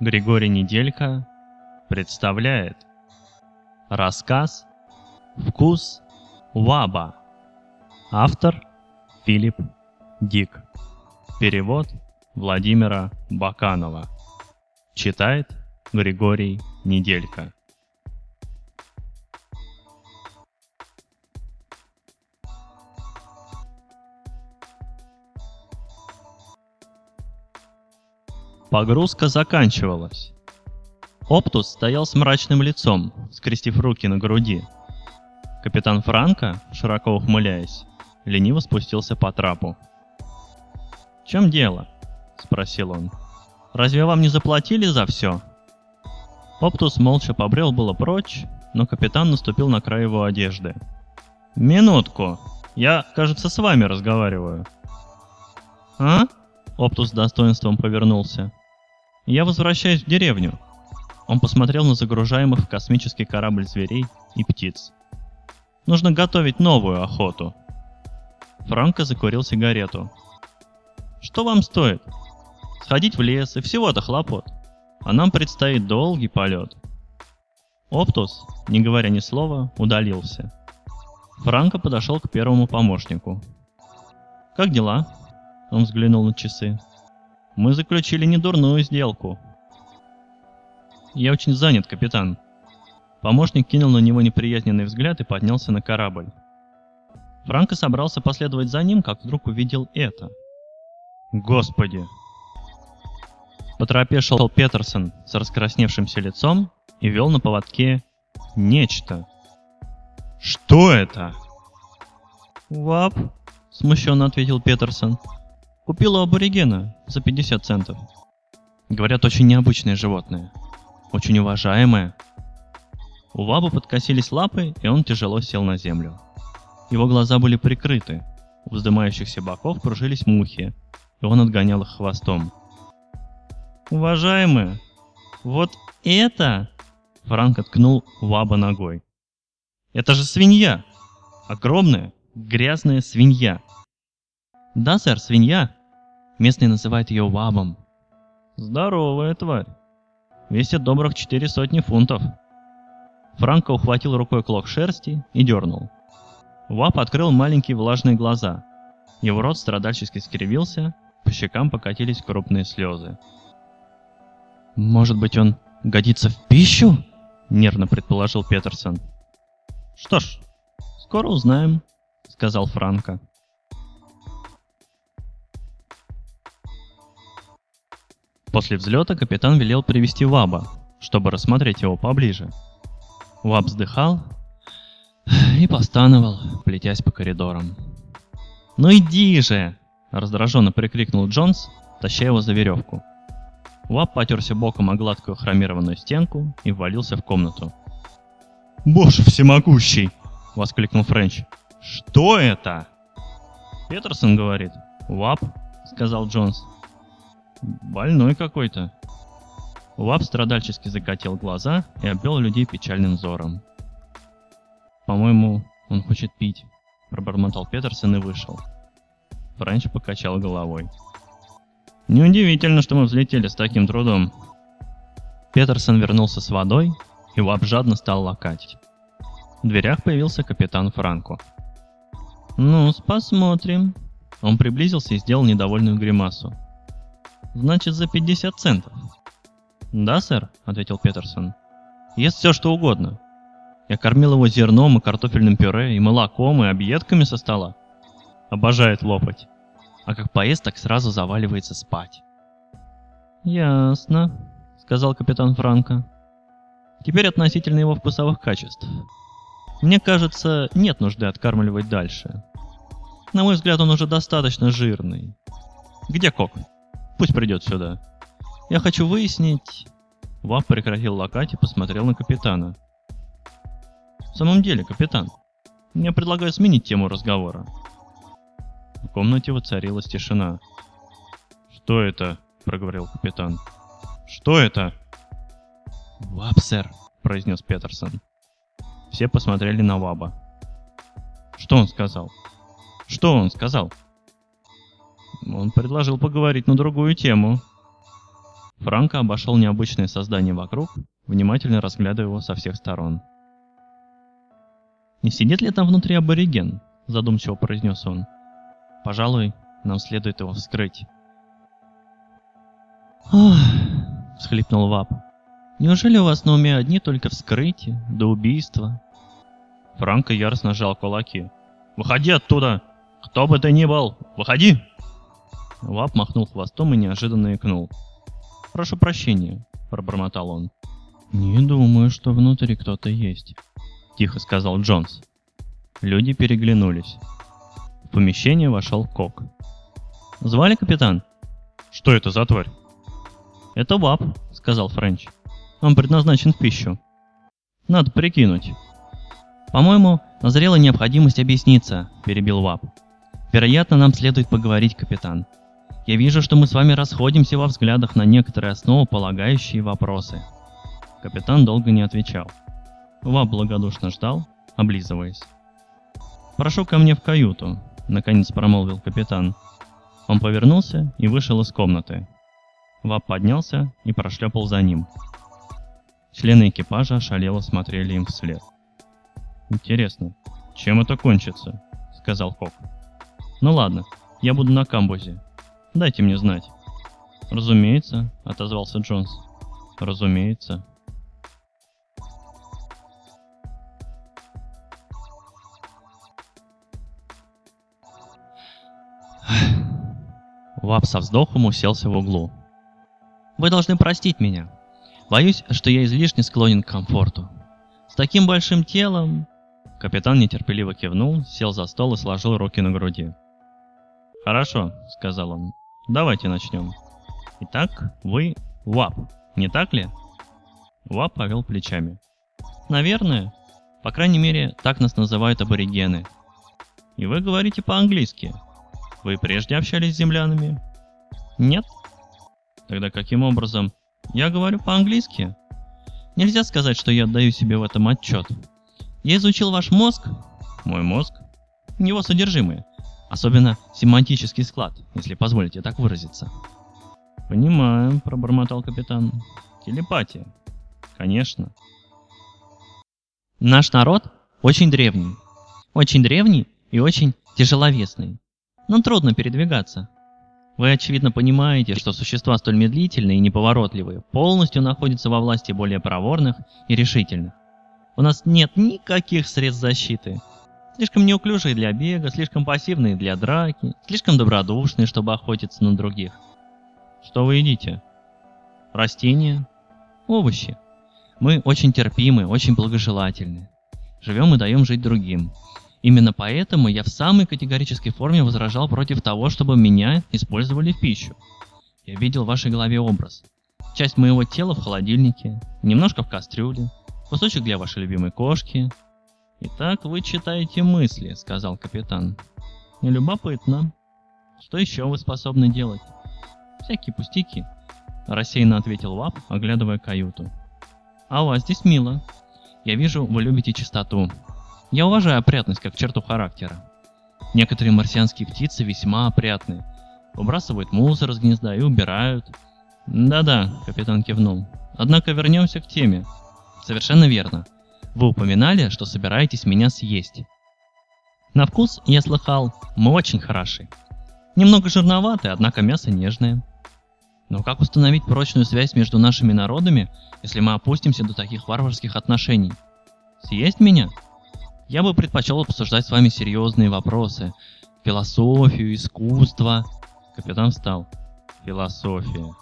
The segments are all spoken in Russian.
Григорий Неделька представляет Рассказ «Вкус Ваба» Автор Филипп Дик. Перевод Владимира Баканова. Читает Григорий Неделька Погрузка заканчивалась. Оптус стоял с мрачным лицом, скрестив руки на груди. Капитан Франко, широко ухмыляясь, лениво спустился по трапу. «В чем дело?» — спросил он. «Разве вам не заплатили за все?» Оптус молча побрел было прочь, но капитан наступил на край его одежды. «Минутку! Я, кажется, с вами разговариваю». «А?» — Оптус с достоинством повернулся. Я возвращаюсь в деревню. Он посмотрел на загружаемых в космический корабль зверей и птиц. Нужно готовить новую охоту. Франко закурил сигарету. Что вам стоит? Сходить в лес и всего-то хлопот. А нам предстоит долгий полет. Оптус, не говоря ни слова, удалился. Франко подошел к первому помощнику. «Как дела?» Он взглянул на часы. Мы заключили недурную сделку. Я очень занят, капитан. Помощник кинул на него неприязненный взгляд и поднялся на корабль. Франко собрался последовать за ним, как вдруг увидел это. Господи! По тропе шел Петерсон с раскрасневшимся лицом и вел на поводке нечто. Что это? «Вап», — смущенно ответил Петерсон. Купил у аборигена за 50 центов. Говорят, очень необычное животное. Очень уважаемое. У Ваба подкосились лапы, и он тяжело сел на землю. Его глаза были прикрыты. У вздымающихся боков кружились мухи, и он отгонял их хвостом. «Уважаемые, вот это...» Франк откнул Ваба ногой. «Это же свинья! Огромная, грязная свинья!» «Да, сэр, свинья. Местные называют ее вабом». «Здоровая тварь. Весит добрых четыре сотни фунтов». Франко ухватил рукой клок шерсти и дернул. Вап открыл маленькие влажные глаза. Его рот страдальчески скривился, по щекам покатились крупные слезы. «Может быть, он годится в пищу?» — нервно предположил Петерсон. «Что ж, скоро узнаем», — сказал Франко. После взлета капитан велел привести Ваба, чтобы рассмотреть его поближе. Ваб вздыхал и постановал, плетясь по коридорам. «Ну иди же!» – раздраженно прикрикнул Джонс, таща его за веревку. Ваб потерся боком о гладкую хромированную стенку и ввалился в комнату. «Боже всемогущий!» – воскликнул Френч. «Что это?» «Петерсон говорит». «Вап», — сказал Джонс. Больной какой-то. Лап страдальчески закатил глаза и обвел людей печальным взором. «По-моему, он хочет пить», — пробормотал Петерсон и вышел. Френч покачал головой. «Неудивительно, что мы взлетели с таким трудом». Петерсон вернулся с водой, и Лап жадно стал лакать. В дверях появился капитан Франко. ну посмотрим». Он приблизился и сделал недовольную гримасу. Значит, за 50 центов. Да, сэр, ответил Петерсон. Ест все, что угодно. Я кормил его зерном и картофельным пюре, и молоком, и объедками со стола. Обожает лопать. А как поест, так сразу заваливается спать. Ясно, сказал капитан Франко. Теперь относительно его вкусовых качеств. Мне кажется, нет нужды откармливать дальше. На мой взгляд, он уже достаточно жирный. Где Кок? Пусть придет сюда. Я хочу выяснить...» Вап прекратил лакать и посмотрел на капитана. «В самом деле, капитан, мне предлагают сменить тему разговора». В комнате воцарилась тишина. «Что это?» — проговорил капитан. «Что это?» «Вап, сэр», — произнес Петерсон. Все посмотрели на Ваба. «Что он сказал?» «Что он сказал?» Он предложил поговорить на другую тему. Франко обошел необычное создание вокруг, внимательно разглядывая его со всех сторон. «Не сидит ли там внутри абориген?» – задумчиво произнес он. «Пожалуй, нам следует его вскрыть». «Ох!» – всхлипнул Вап. «Неужели у вас на уме одни только вскрытия, до убийства?» Франко яростно сжал кулаки. «Выходи оттуда! Кто бы ты ни был, выходи!» Вап махнул хвостом и неожиданно икнул. «Прошу прощения», — пробормотал он. «Не думаю, что внутри кто-то есть», — тихо сказал Джонс. Люди переглянулись. В помещение вошел Кок. «Звали капитан?» «Что это за тварь?» «Это Вап», — сказал Френч. «Он предназначен в пищу». «Надо прикинуть». «По-моему, назрела необходимость объясниться», — перебил Вап. «Вероятно, нам следует поговорить, капитан. Я вижу, что мы с вами расходимся во взглядах на некоторые основополагающие вопросы». Капитан долго не отвечал. Вап благодушно ждал, облизываясь. «Прошу ко мне в каюту», — наконец промолвил капитан. Он повернулся и вышел из комнаты. Вап поднялся и прошлепал за ним. Члены экипажа ошалело смотрели им вслед. «Интересно, чем это кончится?» — сказал Кок. «Ну ладно, я буду на камбузе. Дайте мне знать». «Разумеется», — отозвался Джонс. «Разумеется». Вап со вздохом уселся в углу. «Вы должны простить меня. Боюсь, что я излишне склонен к комфорту. С таким большим телом Капитан нетерпеливо кивнул, сел за стол и сложил руки на груди. «Хорошо», — сказал он. «Давайте начнем. Итак, вы ВАП, не так ли?» ВАП повел плечами. «Наверное. По крайней мере, так нас называют аборигены. И вы говорите по-английски. Вы прежде общались с землянами?» «Нет». «Тогда каким образом?» «Я говорю по-английски. Нельзя сказать, что я отдаю себе в этом отчет. Я изучил ваш мозг, мой мозг, его содержимое, особенно семантический склад, если позволите так выразиться. Понимаю, пробормотал капитан. Телепатия. Конечно. Наш народ очень древний. Очень древний и очень тяжеловесный. Нам трудно передвигаться. Вы, очевидно, понимаете, что существа столь медлительные и неповоротливые полностью находятся во власти более проворных и решительных. У нас нет никаких средств защиты. Слишком неуклюжие для бега, слишком пассивные для драки, слишком добродушные, чтобы охотиться на других. Что вы едите? Растения, овощи. Мы очень терпимы, очень благожелательны. Живем и даем жить другим. Именно поэтому я в самой категорической форме возражал против того, чтобы меня использовали в пищу. Я видел в вашей голове образ. Часть моего тела в холодильнике, немножко в кастрюле, Кусочек для вашей любимой кошки. Итак, вы читаете мысли, сказал капитан. Любопытно. Что еще вы способны делать? Всякие пустяки. Рассеянно ответил Вап, оглядывая каюту. А у вас здесь мило. Я вижу, вы любите чистоту. Я уважаю опрятность как черту характера. Некоторые марсианские птицы весьма опрятны. Выбрасывают мусор из гнезда и убирают. Да-да, капитан кивнул. Однако вернемся к теме. Совершенно верно. Вы упоминали, что собираетесь меня съесть. На вкус, я слыхал, мы очень хороши. Немного жирноватые, однако мясо нежное. Но как установить прочную связь между нашими народами, если мы опустимся до таких варварских отношений? Съесть меня? Я бы предпочел обсуждать с вами серьезные вопросы. Философию, искусство. Капитан встал. Философия.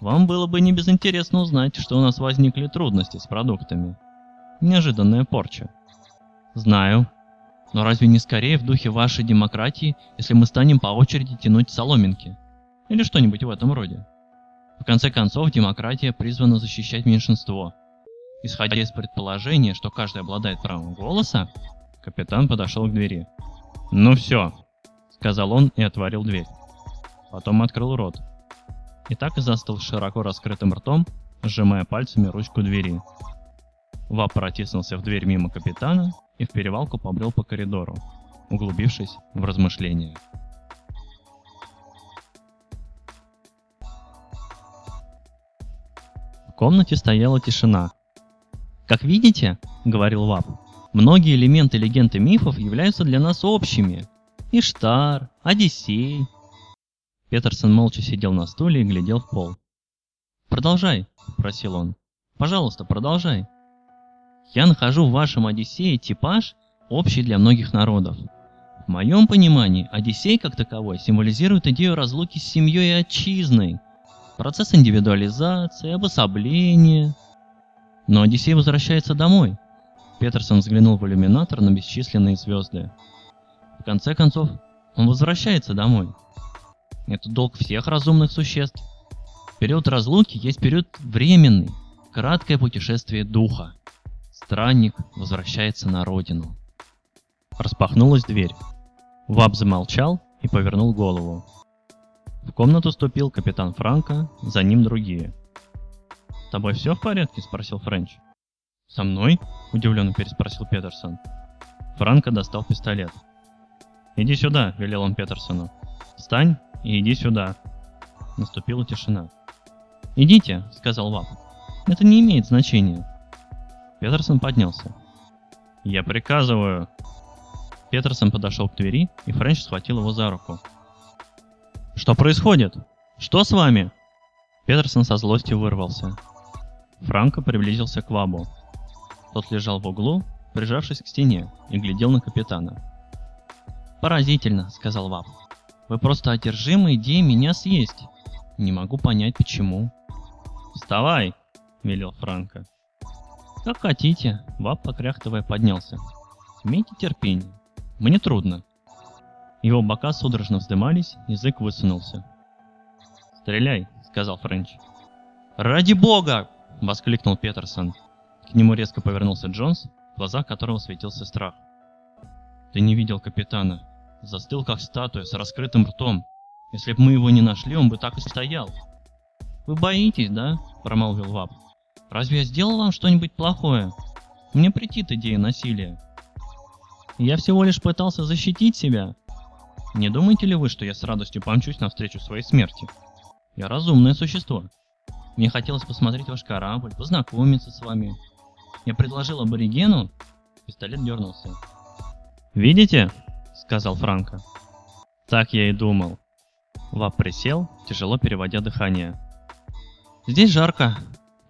Вам было бы не безинтересно узнать, что у нас возникли трудности с продуктами. Неожиданная порча. Знаю. Но разве не скорее в духе вашей демократии, если мы станем по очереди тянуть соломинки? Или что-нибудь в этом роде? В конце концов, демократия призвана защищать меньшинство. Исходя из предположения, что каждый обладает правом голоса, капитан подошел к двери. «Ну все», — сказал он и отворил дверь. Потом открыл рот, и так и застыл широко раскрытым ртом, сжимая пальцами ручку двери. Вап протиснулся в дверь мимо капитана и в перевалку побрел по коридору, углубившись в размышления. комнате стояла тишина. «Как видите, — говорил Вап, — многие элементы легенд и мифов являются для нас общими. Иштар, Одиссей». Петерсон молча сидел на стуле и глядел в пол. «Продолжай», — просил он. «Пожалуйста, продолжай». «Я нахожу в вашем Одиссее типаж, общий для многих народов. В моем понимании, Одиссей как таковой символизирует идею разлуки с семьей и отчизной, процесс индивидуализации, обособления. Но Одиссей возвращается домой. Петерсон взглянул в иллюминатор на бесчисленные звезды. В конце концов, он возвращается домой. Это долг всех разумных существ. Период разлуки есть период временный, краткое путешествие духа. Странник возвращается на родину. Распахнулась дверь. Ваб замолчал и повернул голову. В комнату ступил капитан Франко, за ним другие. «С тобой все в порядке?» – спросил Френч. «Со мной?» – удивленно переспросил Петерсон. Франко достал пистолет. «Иди сюда», – велел он Петерсону. «Встань и иди сюда». Наступила тишина. «Идите», – сказал Вап. «Это не имеет значения». Петерсон поднялся. «Я приказываю», Петерсон подошел к двери, и Френч схватил его за руку. «Что происходит? Что с вами?» Петерсон со злостью вырвался. Франко приблизился к Вабу. Тот лежал в углу, прижавшись к стене, и глядел на капитана. «Поразительно», — сказал Ваб. «Вы просто одержимы идеей меня съесть. Не могу понять, почему». «Вставай!» — велел Франко. «Как хотите», — Ваб, покряхтывая, поднялся. «Имейте терпение. Мне трудно. Его бока судорожно вздымались, язык высунулся. «Стреляй», — сказал Френч. «Ради бога!» — воскликнул Петерсон. К нему резко повернулся Джонс, в глазах которого светился страх. «Ты не видел капитана. Застыл, как статуя, с раскрытым ртом. Если бы мы его не нашли, он бы так и стоял». «Вы боитесь, да?» — промолвил Вап. «Разве я сделал вам что-нибудь плохое? Мне претит идея насилия. Я всего лишь пытался защитить себя. Не думаете ли вы, что я с радостью помчусь навстречу своей смерти? Я разумное существо. Мне хотелось посмотреть ваш корабль, познакомиться с вами. Я предложил аборигену. Пистолет дернулся. «Видите?» — сказал Франко. «Так я и думал». Вап присел, тяжело переводя дыхание. «Здесь жарко.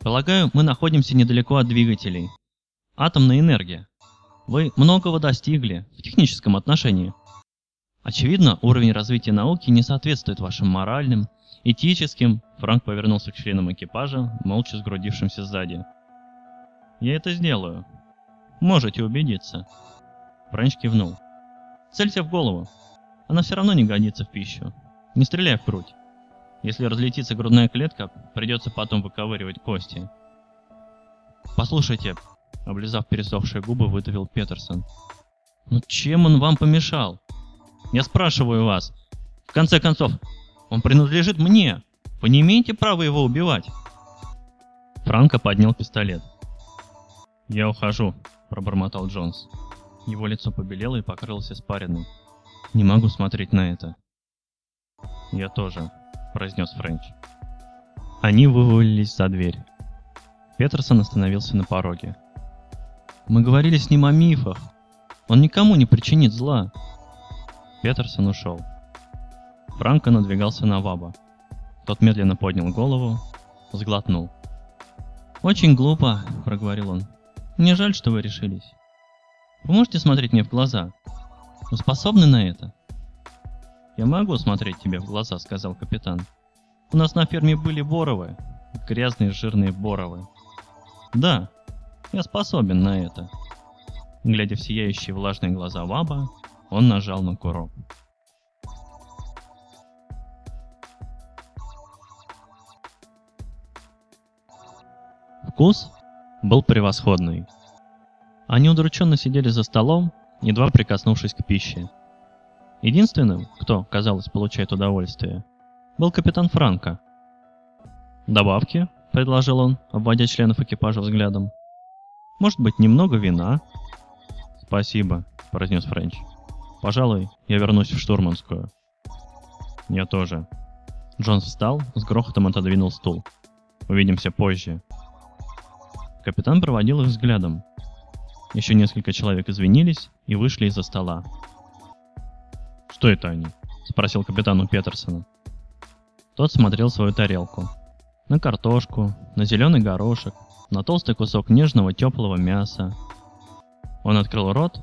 Полагаю, мы находимся недалеко от двигателей. Атомная энергия. Вы многого достигли в техническом отношении. Очевидно, уровень развития науки не соответствует вашим моральным, этическим. Франк повернулся к членам экипажа, молча сгрудившимся сзади. Я это сделаю. Можете убедиться. Френч кивнул. Цельте в голову. Она все равно не годится в пищу. Не стреляй в грудь. Если разлетится грудная клетка, придется потом выковыривать кости. Послушайте, Облизав пересохшие губы, выдавил Петерсон. «Ну чем он вам помешал? Я спрашиваю вас. В конце концов, он принадлежит мне. Вы не имеете права его убивать?» Франко поднял пистолет. «Я ухожу», — пробормотал Джонс. Его лицо побелело и покрылось испариной. «Не могу смотреть на это». «Я тоже», — произнес Френч. Они вывалились за дверь. Петерсон остановился на пороге. Мы говорили с ним о мифах. Он никому не причинит зла. Петерсон ушел. Франко надвигался на Ваба. Тот медленно поднял голову, сглотнул. «Очень глупо», — проговорил он. «Мне жаль, что вы решились. Вы можете смотреть мне в глаза? Вы способны на это?» «Я могу смотреть тебе в глаза», — сказал капитан. «У нас на ферме были боровы, грязные жирные боровы». «Да, я способен на это. Глядя в сияющие влажные глаза Ваба, он нажал на курок. Вкус был превосходный. Они удрученно сидели за столом, едва прикоснувшись к пище. Единственным, кто, казалось, получает удовольствие, был капитан Франко. «Добавки?» – предложил он, обводя членов экипажа взглядом. Может быть, немного вина?» «Спасибо», — произнес Френч. «Пожалуй, я вернусь в штурманскую». «Я тоже». Джонс встал, с грохотом отодвинул стул. Увидимся позже. Капитан проводил их взглядом. Еще несколько человек извинились и вышли из-за стола. «Что это они?» – спросил капитан у Петерсона. Тот смотрел свою тарелку. На картошку, на зеленый горошек, на толстый кусок нежного теплого мяса. Он открыл рот,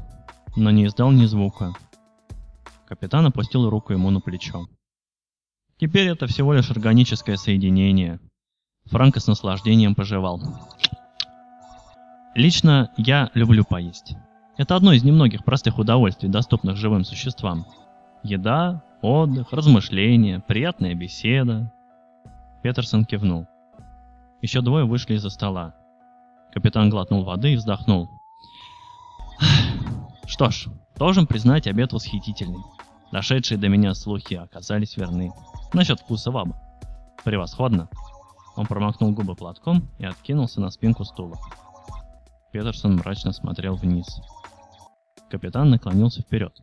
но не издал ни звука. Капитан опустил руку ему на плечо. Теперь это всего лишь органическое соединение. Франко с наслаждением пожевал. Лично я люблю поесть. Это одно из немногих простых удовольствий, доступных живым существам. Еда, отдых, размышления, приятная беседа. Петерсон кивнул. Еще двое вышли из-за стола. Капитан глотнул воды и вздохнул. Что ж, должен признать, обед восхитительный. Дошедшие до меня слухи оказались верны. Насчет вкуса ваба. Превосходно. Он промокнул губы платком и откинулся на спинку стула. Петерсон мрачно смотрел вниз. Капитан наклонился вперед.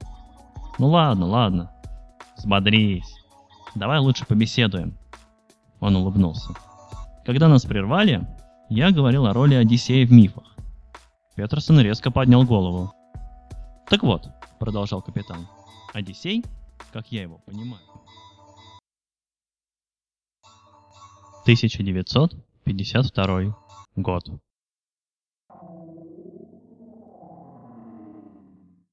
«Ну ладно, ладно. Взбодрись. Давай лучше побеседуем». Он улыбнулся. Когда нас прервали, я говорил о роли Одиссея в мифах. Петерсон резко поднял голову. «Так вот», — продолжал капитан, — «Одиссей, как я его понимаю». 1952 год.